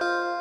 あ。